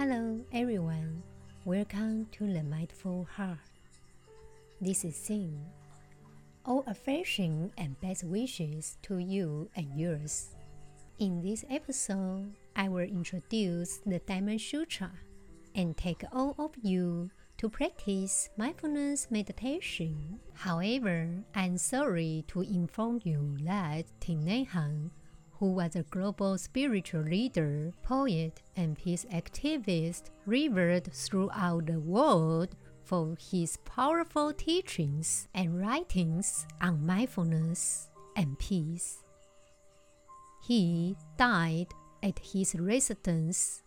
Hello, everyone. Welcome to the Mindful Heart. This is Xin. All affection and best wishes to you and yours. In this episode, I will introduce the Diamond Sutra and take all of you to practice mindfulness meditation. However, I'm sorry to inform you that Thich Nhat who was a global spiritual leader, poet, and peace activist, revered throughout the world for his powerful teachings and writings on mindfulness and peace. He died at his residence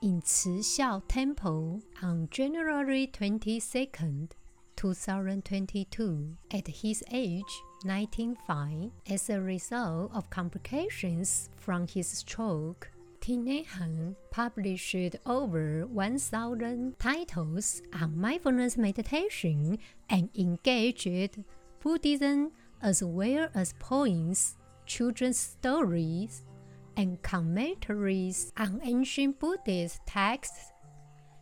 in Cixiao Temple on January 22nd, 2022, at his age 1905 as a result of complications from his stroke. Hanh published over 1,000 titles on mindfulness meditation and engaged Buddhism as well as poems, children's stories, and commentaries on ancient Buddhist texts.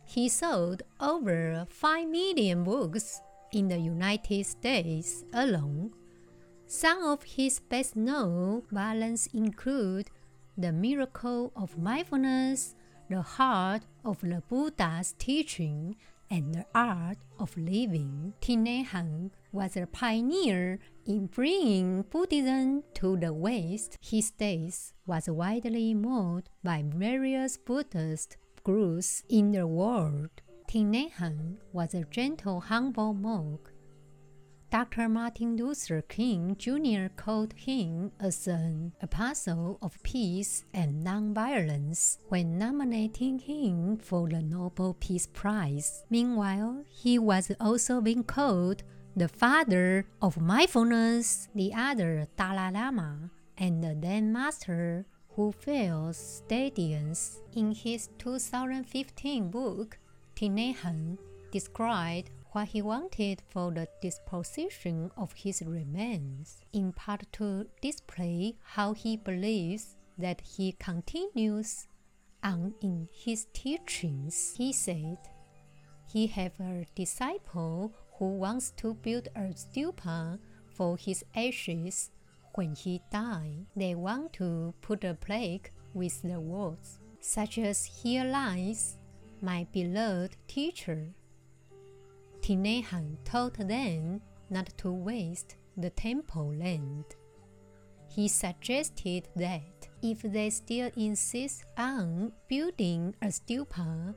He sold over 5 million books in the United States alone. Some of his best known volumes include The Miracle of Mindfulness, The Heart of the Buddha's Teaching, and The Art of Living. Nhat Hanh was a pioneer in bringing Buddhism to the West. His days was widely mourned by various Buddhist groups in the world. Nhat Hanh was a gentle, humble monk Dr. Martin Luther King Jr. called him as an apostle of peace and nonviolence when nominating him for the Nobel Peace Prize. Meanwhile, he was also being called the father of mindfulness, the other Dalai Lama, and the Zen master who fails stadiums. In his 2015 book, Hanh described what he wanted for the disposition of his remains, in part to display how he believes that he continues on in his teachings. He said, he have a disciple who wants to build a stupa for his ashes when he died. They want to put a plaque with the words, such as Here lies my beloved teacher. Nhat told them not to waste the temple land. He suggested that if they still insist on building a stupa,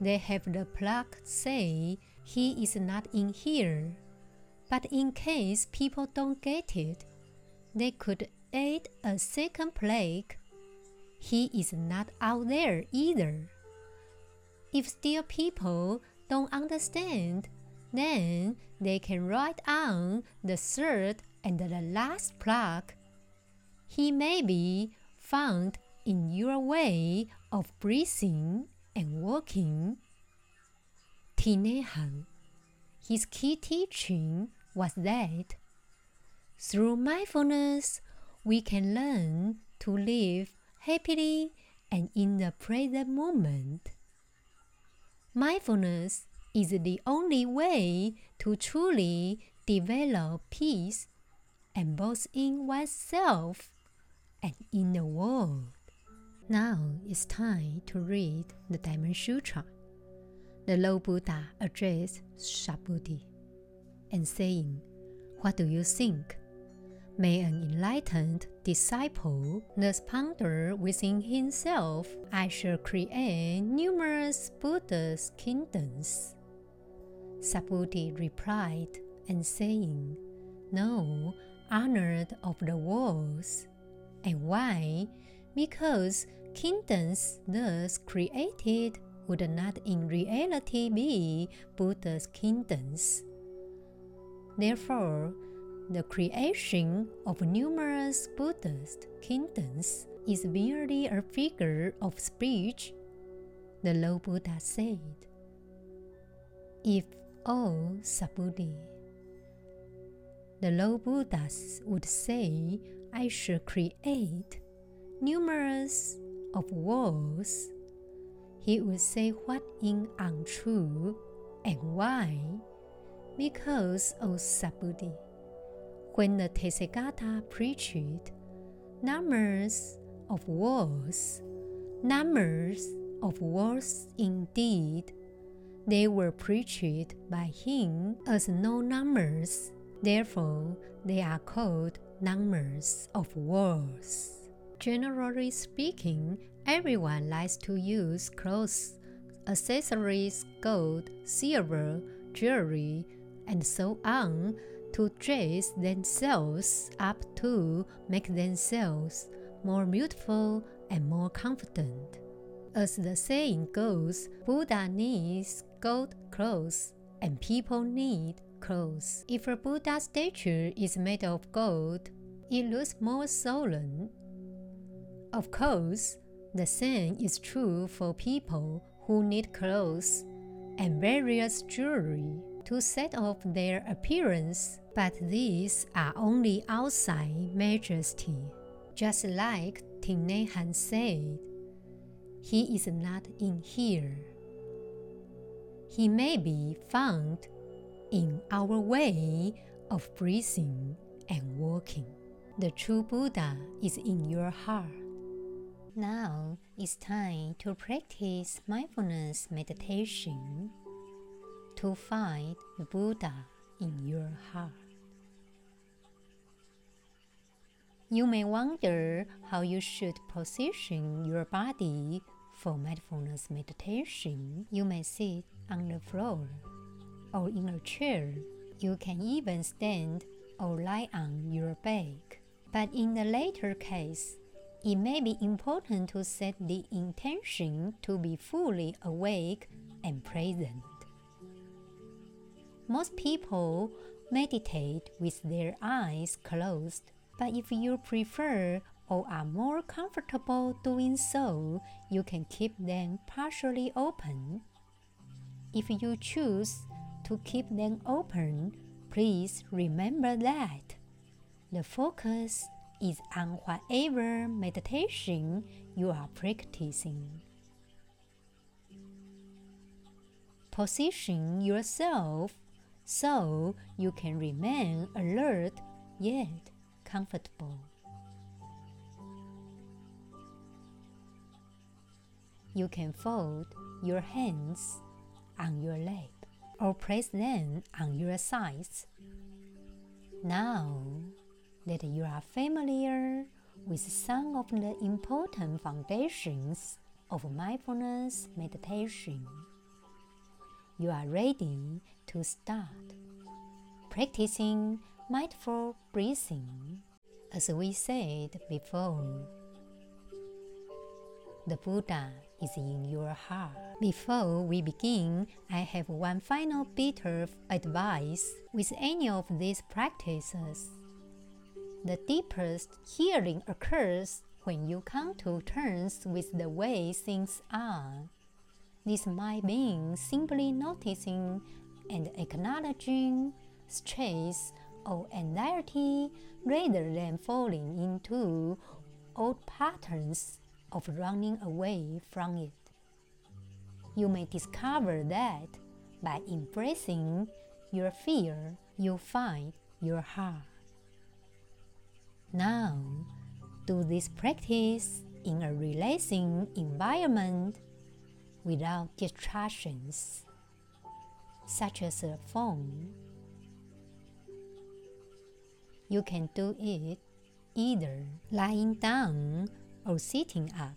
they have the plaque say he is not in here. But in case people don't get it, they could add a second plaque. He is not out there either. If still people don't understand, then they can write on the third and the last plaque. He may be found in your way of breathing and walking. Hanh, his key teaching was that through mindfulness we can learn to live happily and in the present moment. Mindfulness is the only way to truly develop peace and both in oneself and in the world. Now it's time to read the Diamond Sutra. The Lord Buddha addressed Subhuti and saying, What do you think? May an enlightened disciple thus ponder within himself, I shall create numerous Buddha's kingdoms. Subhuti replied and saying, No, honored of the worlds. And why? Because kingdoms thus created would not in reality be Buddha's kingdoms. Therefore, the creation of numerous Buddhist kingdoms is merely a figure of speech, the low Buddha said. If Oh, Subhuti. The low Buddhas would say, I should create numerous of worlds. he would say what is untrue and why. Because, O Subhuti, when the Tathagata preached, numbers of words, numbers of words indeed, they were preached by him as no numbers. Therefore, they are called numbers of words. Generally speaking, everyone likes to use clothes, accessories, gold, silver, jewelry, and so on to dress themselves up to make themselves more beautiful and more confident. As the saying goes, Buddha needs gold clothes and people need clothes. If a Buddha statue is made of gold, it looks more solemn. Of course, the same is true for people who need clothes and various jewelry to set off their appearance, but these are only outside majesty. Just like Hanh said, He is not in here. He may be found in our way of breathing and walking. The true Buddha is in your heart. Now it's time to practice mindfulness meditation to find the Buddha in your heart. You may wonder how you should position your body for mindfulness meditation. You may sit on the floor or in a chair. You can even stand or lie on your back. But in the latter case, it may be important to set the intention to be fully awake and present. Most people meditate with their eyes closed, but if you prefer or are more comfortable doing so, you can keep them partially open. If you choose to keep them open, please remember that the focus is on whatever meditation you are practicing. Position yourself so you can remain alert yet comfortable. You can fold your hands on your lap or place them on your sides. Now that you are familiar with some of the important foundations of mindfulness meditation, you are ready to start practicing mindful breathing. As we said before, the Buddha is in your heart. Before we begin, I have one final bit of advice with any of these practices. The deepest healing occurs when you come to terms with the way things are. This might mean simply noticing and acknowledging stress or anxiety rather than falling into old patterns of running away from it. You may discover that by embracing your fear, you find your heart. Now, do this practice in a relaxing environment without distractions such as a phone. You can do it either lying down or sitting up.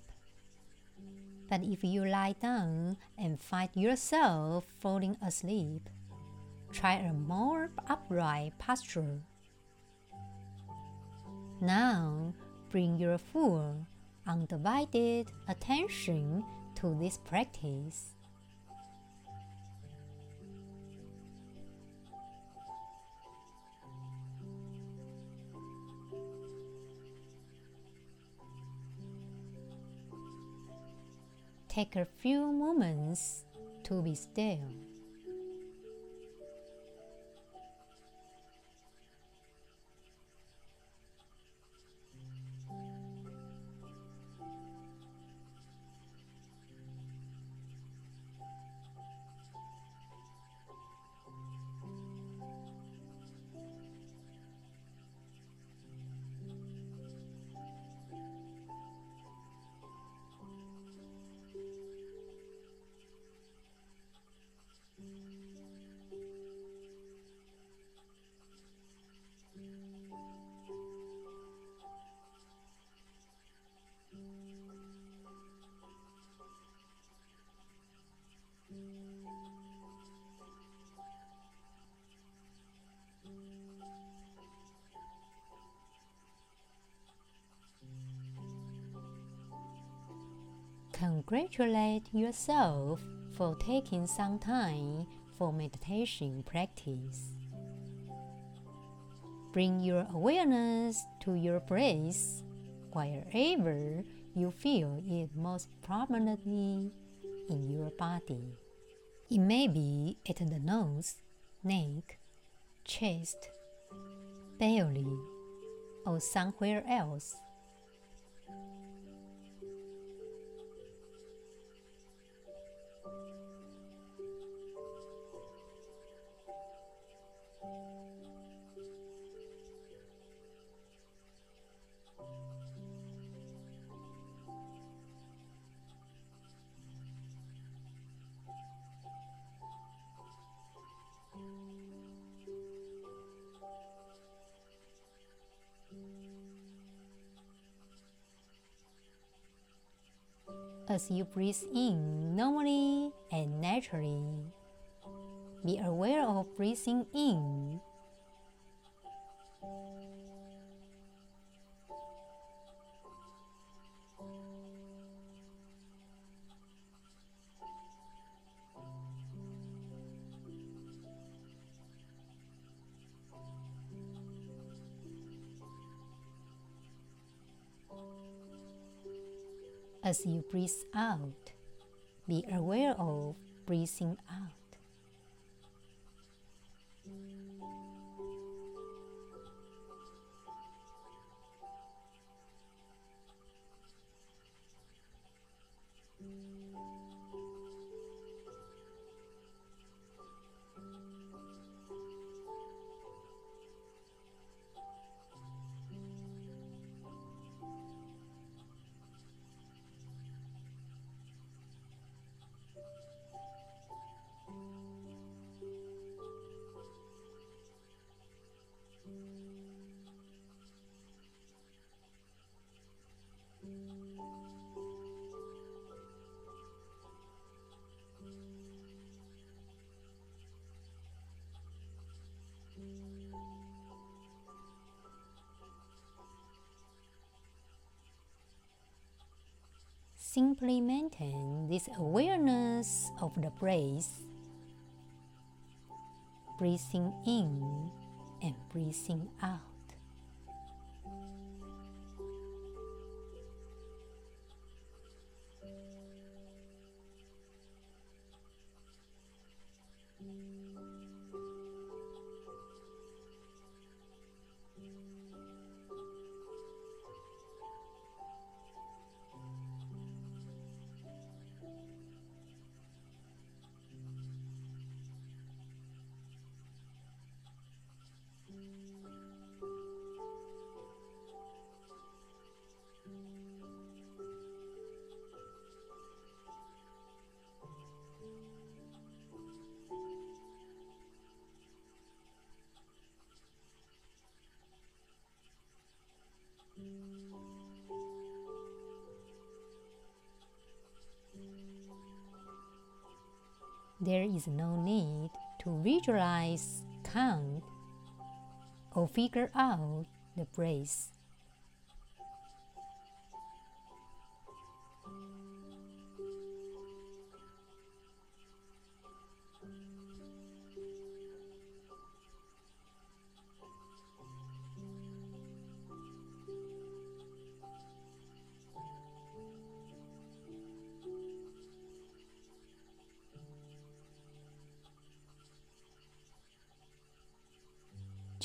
But if you lie down and find yourself falling asleep, try a more upright posture. Now, bring your full, undivided attention to this practice. Take a few moments to be still. Congratulate yourself for taking some time for meditation practice. Bring your awareness to your breath wherever you feel it most prominently in your body. It may be at the nose, neck, chest, belly, or somewhere else. As you breathe in normally and naturally, be aware of breathing in As you breathe out, be aware of breathing out. Simply maintain this awareness of the breath, breathing in and breathing out. There is no need to visualize, count, or figure out the breath.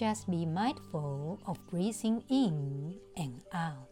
Just be mindful of breathing in and out.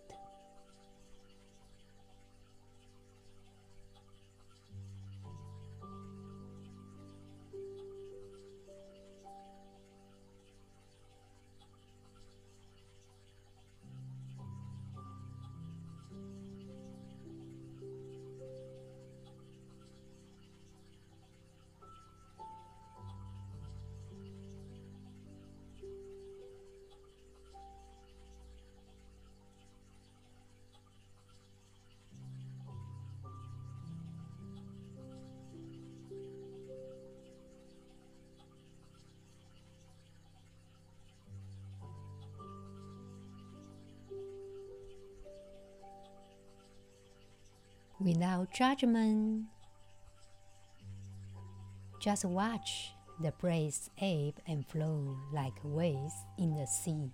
Without judgment. Just watch the breeze ebb and flow like waves in the sea.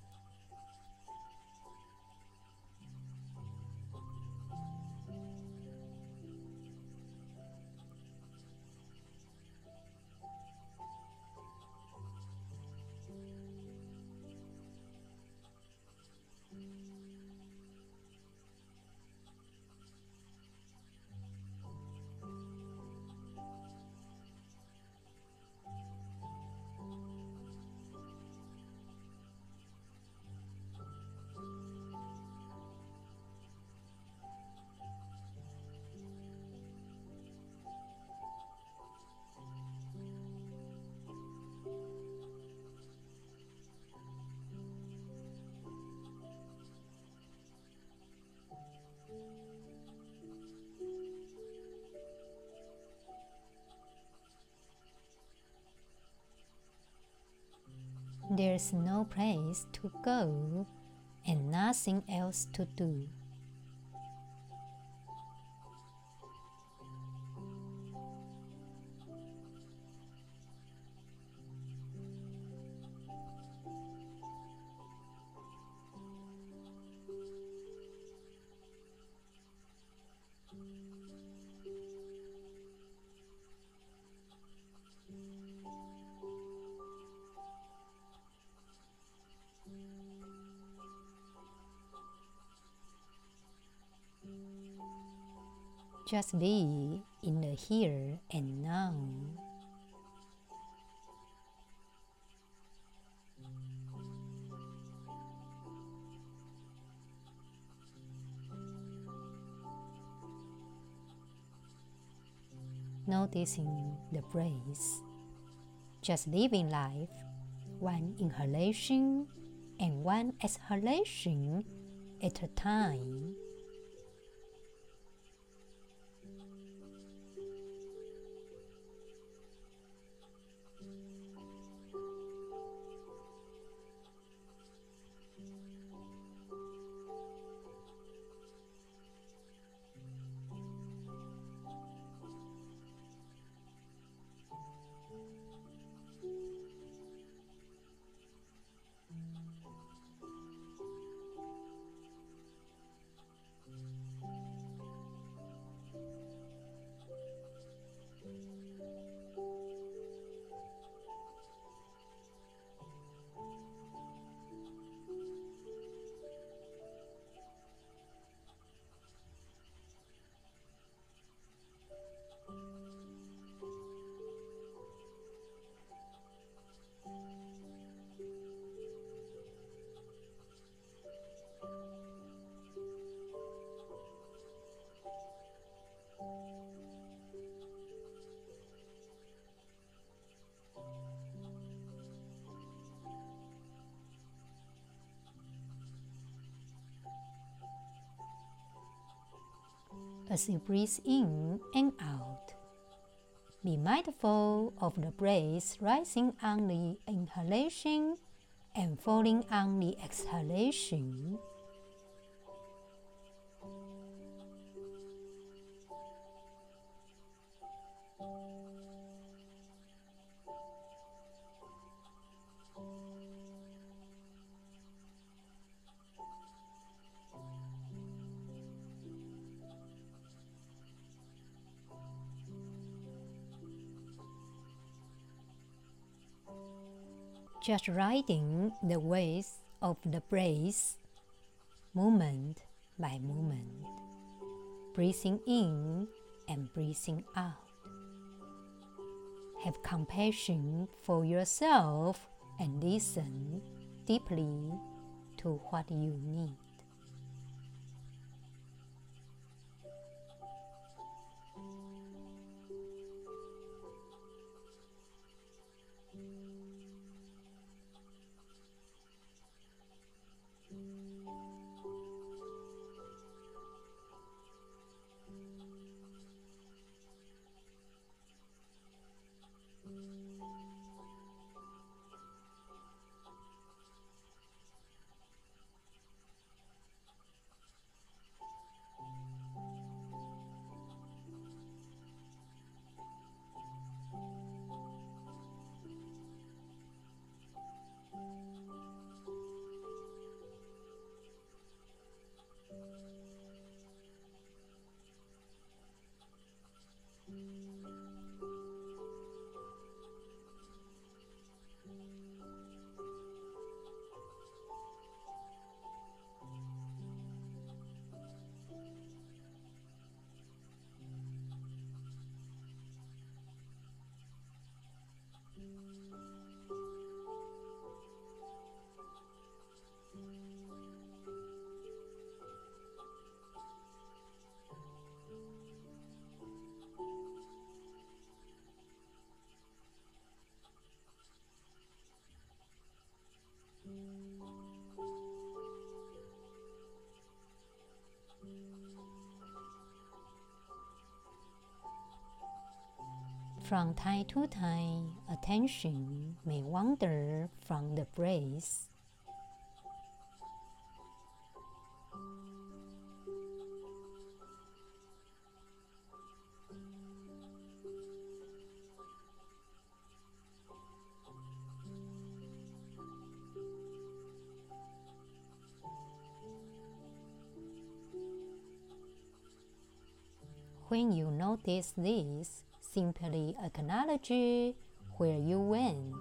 There's no place to go and nothing else to do. Just be in the here and now. Noticing the breath, just living life, one inhalation and one exhalation at a time. As you breathe in and out. Be mindful of the breath rising on the inhalation and falling on the exhalation. Just riding the waves of the breath, moment by moment, breathing in and breathing out. Have compassion for yourself and listen deeply to what you need. From time to time, attention may wander from the breath. When you notice this, Simply acknowledge where you went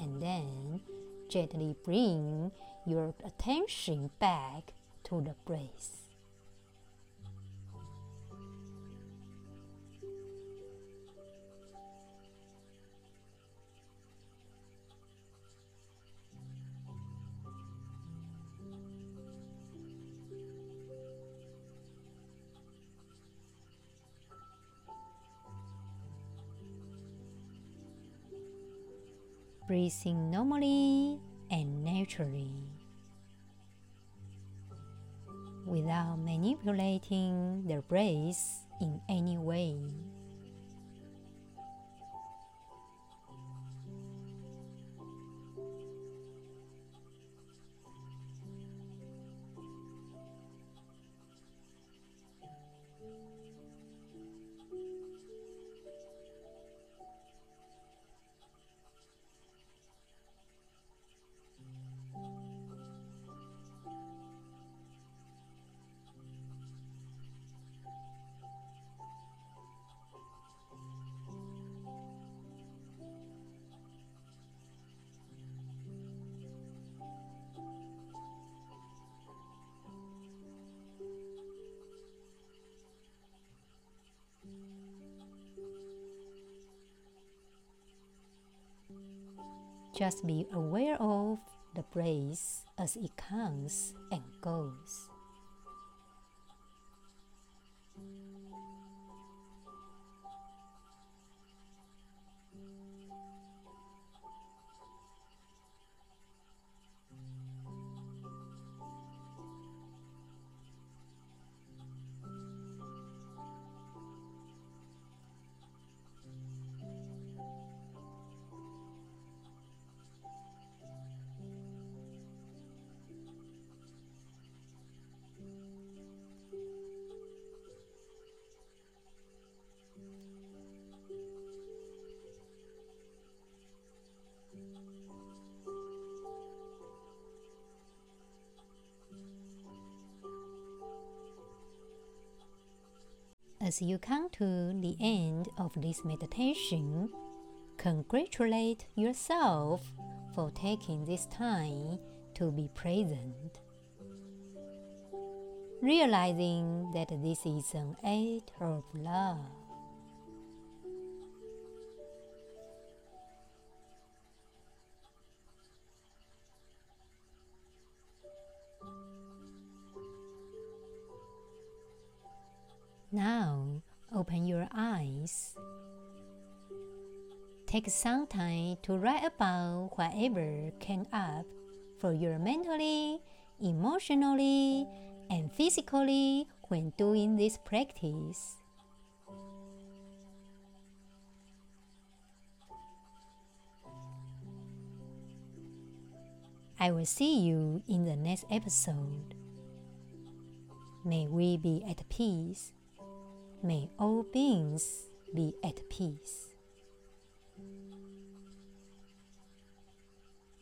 and then gently bring your attention back to the breath. Breathing normally and naturally without manipulating the breath in any way. Just be aware of the breath as it comes and goes. As you come to the end of this meditation, congratulate yourself for taking this time to be present. Realizing that this is an act of love. Now open your eyes. Take some time to write about whatever came up for you mentally, emotionally, and physically when doing this practice. I will see you in the next episode. May we be at peace May all beings be at peace.